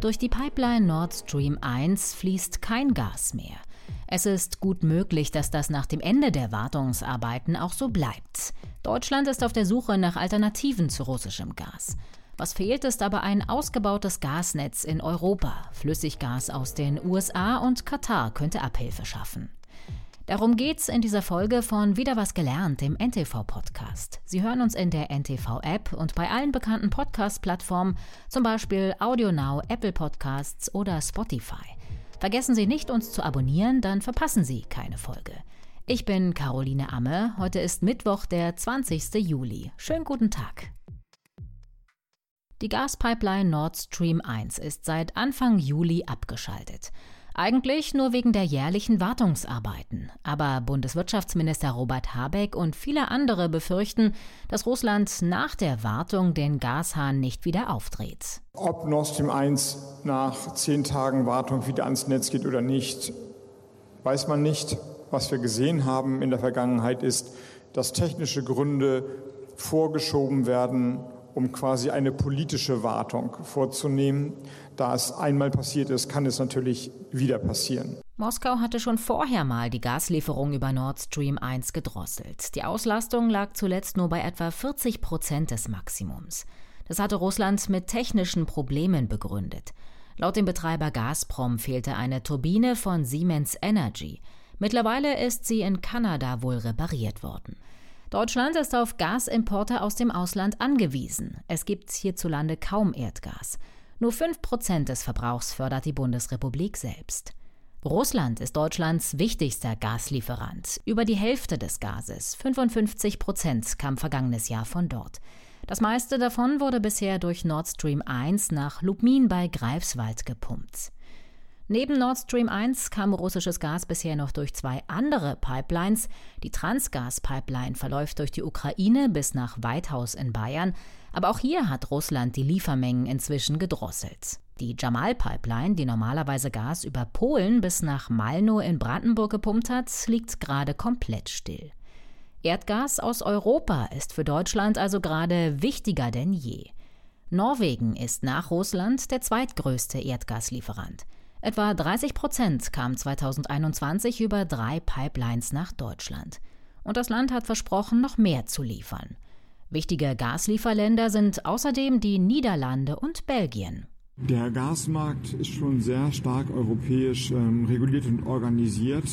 Durch die Pipeline Nord Stream 1 fließt kein Gas mehr. Es ist gut möglich, dass das nach dem Ende der Wartungsarbeiten auch so bleibt. Deutschland ist auf der Suche nach Alternativen zu russischem Gas. Was fehlt, ist aber ein ausgebautes Gasnetz in Europa. Flüssiggas aus den USA und Katar könnte Abhilfe schaffen. Darum geht's in dieser Folge von Wieder was gelernt, dem NTV-Podcast. Sie hören uns in der NTV-App und bei allen bekannten Podcast-Plattformen, zum Beispiel AudioNow, Apple Podcasts oder Spotify. Vergessen Sie nicht, uns zu abonnieren, dann verpassen Sie keine Folge. Ich bin Caroline Amme. Heute ist Mittwoch, der 20. Juli. Schönen guten Tag. Die Gaspipeline Nord Stream 1 ist seit Anfang Juli abgeschaltet. Eigentlich nur wegen der jährlichen Wartungsarbeiten. Aber Bundeswirtschaftsminister Robert Habeck und viele andere befürchten, dass Russland nach der Wartung den Gashahn nicht wieder aufdreht. Ob Nord Stream 1 nach zehn Tagen Wartung wieder ans Netz geht oder nicht, weiß man nicht. Was wir gesehen haben in der Vergangenheit ist, dass technische Gründe vorgeschoben werden um quasi eine politische Wartung vorzunehmen. Da es einmal passiert ist, kann es natürlich wieder passieren. Moskau hatte schon vorher mal die Gaslieferung über Nord Stream 1 gedrosselt. Die Auslastung lag zuletzt nur bei etwa 40 Prozent des Maximums. Das hatte Russland mit technischen Problemen begründet. Laut dem Betreiber Gazprom fehlte eine Turbine von Siemens Energy. Mittlerweile ist sie in Kanada wohl repariert worden. Deutschland ist auf Gasimporte aus dem Ausland angewiesen. Es gibt hierzulande kaum Erdgas. Nur 5% des Verbrauchs fördert die Bundesrepublik selbst. Russland ist Deutschlands wichtigster Gaslieferant. Über die Hälfte des Gases, 55 Prozent, kam vergangenes Jahr von dort. Das meiste davon wurde bisher durch Nord Stream 1 nach Lubmin bei Greifswald gepumpt. Neben Nord Stream 1 kam russisches Gas bisher noch durch zwei andere Pipelines. Die Transgas-Pipeline verläuft durch die Ukraine bis nach Weithaus in Bayern. Aber auch hier hat Russland die Liefermengen inzwischen gedrosselt. Die Jamal-Pipeline, die normalerweise Gas über Polen bis nach Malnow in Brandenburg gepumpt hat, liegt gerade komplett still. Erdgas aus Europa ist für Deutschland also gerade wichtiger denn je. Norwegen ist nach Russland der zweitgrößte Erdgaslieferant. Etwa 30 Prozent kamen 2021 über drei Pipelines nach Deutschland. Und das Land hat versprochen, noch mehr zu liefern. Wichtige Gaslieferländer sind außerdem die Niederlande und Belgien. Der Gasmarkt ist schon sehr stark europäisch ähm, reguliert und organisiert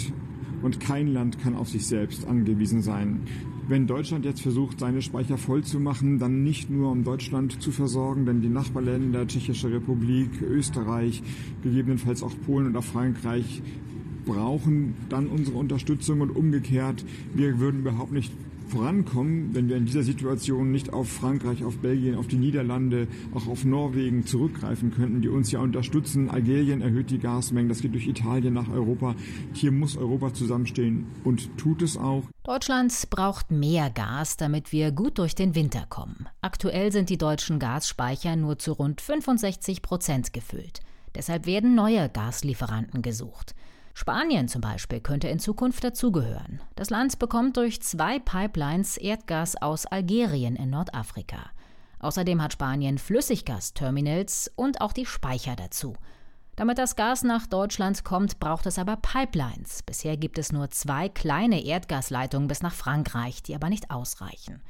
und kein Land kann auf sich selbst angewiesen sein. Wenn Deutschland jetzt versucht, seine Speicher voll zu machen, dann nicht nur um Deutschland zu versorgen, denn die Nachbarländer, Tschechische Republik, Österreich, gegebenenfalls auch Polen oder Frankreich, brauchen dann unsere Unterstützung und umgekehrt, wir würden überhaupt nicht vorankommen, wenn wir in dieser Situation nicht auf Frankreich, auf Belgien, auf die Niederlande, auch auf Norwegen zurückgreifen könnten, die uns ja unterstützen. Algerien erhöht die Gasmengen, das geht durch Italien nach Europa. Hier muss Europa zusammenstehen und tut es auch. Deutschland braucht mehr Gas, damit wir gut durch den Winter kommen. Aktuell sind die deutschen Gasspeicher nur zu rund 65 Prozent gefüllt. Deshalb werden neue Gaslieferanten gesucht. Spanien zum Beispiel könnte in Zukunft dazugehören. Das Land bekommt durch zwei Pipelines Erdgas aus Algerien in Nordafrika. Außerdem hat Spanien Flüssiggasterminals und auch die Speicher dazu. Damit das Gas nach Deutschland kommt, braucht es aber Pipelines. Bisher gibt es nur zwei kleine Erdgasleitungen bis nach Frankreich, die aber nicht ausreichen.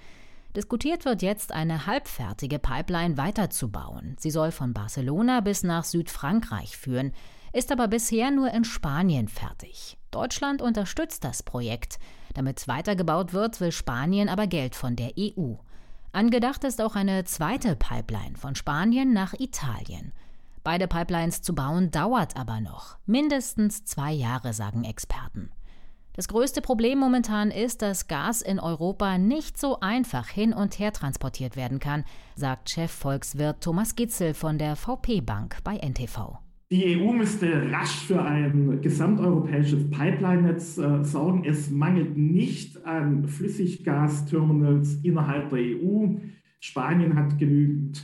Diskutiert wird jetzt, eine halbfertige Pipeline weiterzubauen. Sie soll von Barcelona bis nach Südfrankreich führen ist aber bisher nur in Spanien fertig. Deutschland unterstützt das Projekt. Damit weitergebaut wird, will Spanien aber Geld von der EU. Angedacht ist auch eine zweite Pipeline von Spanien nach Italien. Beide Pipelines zu bauen dauert aber noch. Mindestens zwei Jahre, sagen Experten. Das größte Problem momentan ist, dass Gas in Europa nicht so einfach hin und her transportiert werden kann, sagt Chefvolkswirt Thomas Gitzel von der VP Bank bei NTV. Die EU müsste rasch für ein gesamteuropäisches Pipeline-Netz äh, sorgen. Es mangelt nicht an Flüssiggasterminals innerhalb der EU. Spanien hat genügend.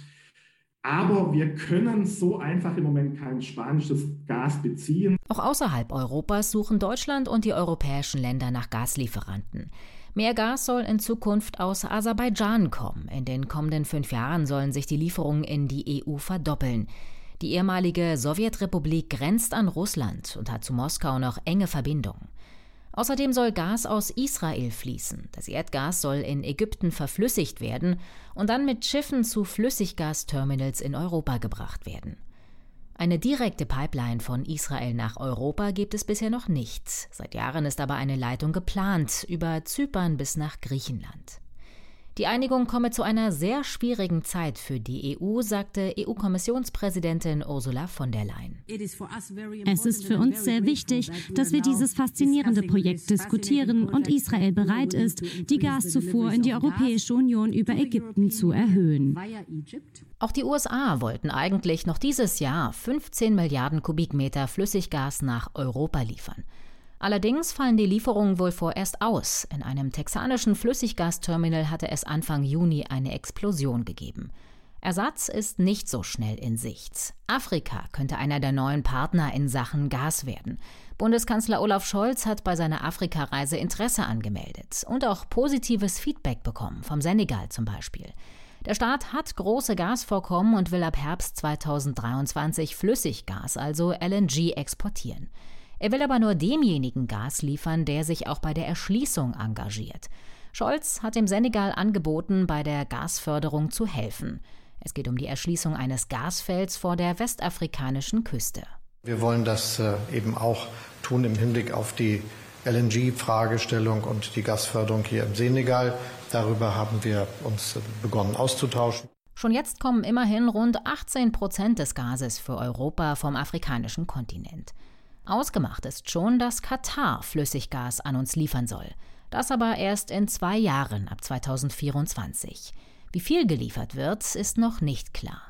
Aber wir können so einfach im Moment kein spanisches Gas beziehen. Auch außerhalb Europas suchen Deutschland und die europäischen Länder nach Gaslieferanten. Mehr Gas soll in Zukunft aus Aserbaidschan kommen. In den kommenden fünf Jahren sollen sich die Lieferungen in die EU verdoppeln. Die ehemalige Sowjetrepublik grenzt an Russland und hat zu Moskau noch enge Verbindungen. Außerdem soll Gas aus Israel fließen. Das Erdgas soll in Ägypten verflüssigt werden und dann mit Schiffen zu Flüssiggasterminals in Europa gebracht werden. Eine direkte Pipeline von Israel nach Europa gibt es bisher noch nicht. Seit Jahren ist aber eine Leitung geplant, über Zypern bis nach Griechenland. Die Einigung komme zu einer sehr schwierigen Zeit für die EU, sagte EU-Kommissionspräsidentin Ursula von der Leyen. Es ist für uns sehr wichtig, dass wir dieses faszinierende Projekt diskutieren und Israel bereit ist, die Gaszufuhr in die Europäische Union über Ägypten zu erhöhen. Auch die USA wollten eigentlich noch dieses Jahr 15 Milliarden Kubikmeter Flüssiggas nach Europa liefern. Allerdings fallen die Lieferungen wohl vorerst aus. In einem texanischen Flüssiggasterminal hatte es Anfang Juni eine Explosion gegeben. Ersatz ist nicht so schnell in Sicht. Afrika könnte einer der neuen Partner in Sachen Gas werden. Bundeskanzler Olaf Scholz hat bei seiner Afrikareise Interesse angemeldet und auch positives Feedback bekommen, vom Senegal zum Beispiel. Der Staat hat große Gasvorkommen und will ab Herbst 2023 Flüssiggas, also LNG, exportieren. Er will aber nur demjenigen Gas liefern, der sich auch bei der Erschließung engagiert. Scholz hat dem Senegal angeboten, bei der Gasförderung zu helfen. Es geht um die Erschließung eines Gasfelds vor der westafrikanischen Küste. Wir wollen das äh, eben auch tun im Hinblick auf die LNG-Fragestellung und die Gasförderung hier im Senegal. Darüber haben wir uns äh, begonnen auszutauschen. Schon jetzt kommen immerhin rund 18 Prozent des Gases für Europa vom afrikanischen Kontinent. Ausgemacht ist schon, dass Katar Flüssiggas an uns liefern soll. Das aber erst in zwei Jahren ab 2024. Wie viel geliefert wird, ist noch nicht klar.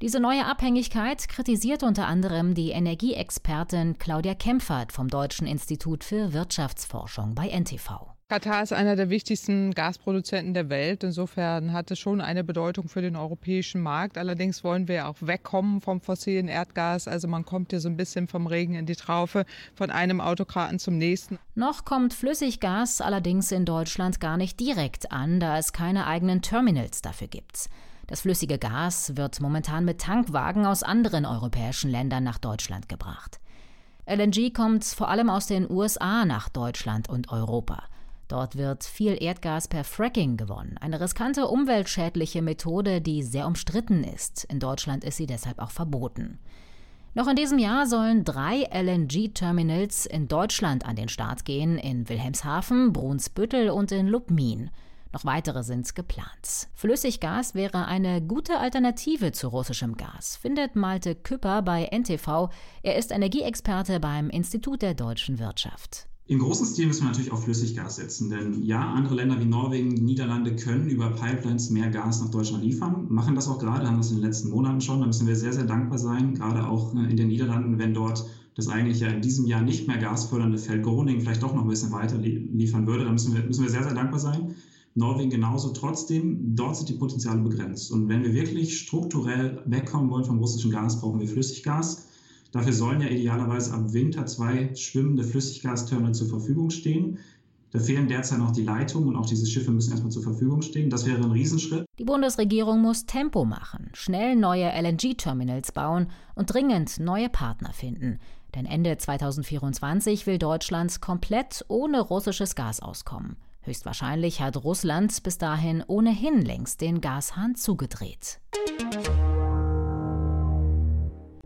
Diese neue Abhängigkeit kritisiert unter anderem die Energieexpertin Claudia Kempfert vom Deutschen Institut für Wirtschaftsforschung bei NTV. Katar ist einer der wichtigsten Gasproduzenten der Welt. Insofern hat es schon eine Bedeutung für den europäischen Markt. Allerdings wollen wir auch wegkommen vom fossilen Erdgas. Also man kommt hier so ein bisschen vom Regen in die Traufe, von einem Autokraten zum nächsten. Noch kommt Flüssiggas allerdings in Deutschland gar nicht direkt an, da es keine eigenen Terminals dafür gibt. Das flüssige Gas wird momentan mit Tankwagen aus anderen europäischen Ländern nach Deutschland gebracht. LNG kommt vor allem aus den USA nach Deutschland und Europa. Dort wird viel Erdgas per Fracking gewonnen, eine riskante umweltschädliche Methode, die sehr umstritten ist. In Deutschland ist sie deshalb auch verboten. Noch in diesem Jahr sollen drei LNG-Terminals in Deutschland an den Start gehen, in Wilhelmshaven, Brunsbüttel und in Lubmin. Noch weitere sind geplant. Flüssiggas wäre eine gute Alternative zu russischem Gas, findet Malte Küpper bei NTV. Er ist Energieexperte beim Institut der deutschen Wirtschaft. Im großen Stil müssen wir natürlich auf Flüssiggas setzen, denn ja, andere Länder wie Norwegen, Niederlande können über Pipelines mehr Gas nach Deutschland liefern, machen das auch gerade, haben das in den letzten Monaten schon. Da müssen wir sehr, sehr dankbar sein, gerade auch äh, in den Niederlanden, wenn dort das eigentlich ja in diesem Jahr nicht mehr gasfördernde Feld Groningen vielleicht doch noch ein bisschen weiter liefern würde. Da müssen wir, müssen wir sehr, sehr dankbar sein. Norwegen genauso. Trotzdem, dort sind die Potenziale begrenzt. Und wenn wir wirklich strukturell wegkommen wollen vom russischen Gas, brauchen wir Flüssiggas. Dafür sollen ja idealerweise ab Winter zwei schwimmende Flüssiggasterminals zur Verfügung stehen. Da fehlen derzeit noch die Leitungen und auch diese Schiffe müssen erstmal zur Verfügung stehen. Das wäre ein Riesenschritt. Die Bundesregierung muss Tempo machen, schnell neue LNG-Terminals bauen und dringend neue Partner finden. Denn Ende 2024 will Deutschland komplett ohne russisches Gas auskommen. Höchstwahrscheinlich hat Russland bis dahin ohnehin längst den Gashahn zugedreht.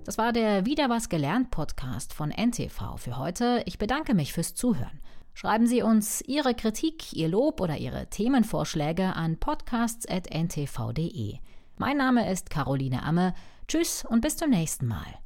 Das war der Wieder was gelernt Podcast von NTV für heute. Ich bedanke mich fürs Zuhören. Schreiben Sie uns Ihre Kritik, Ihr Lob oder Ihre Themenvorschläge an podcasts.ntv.de. Mein Name ist Caroline Amme. Tschüss und bis zum nächsten Mal.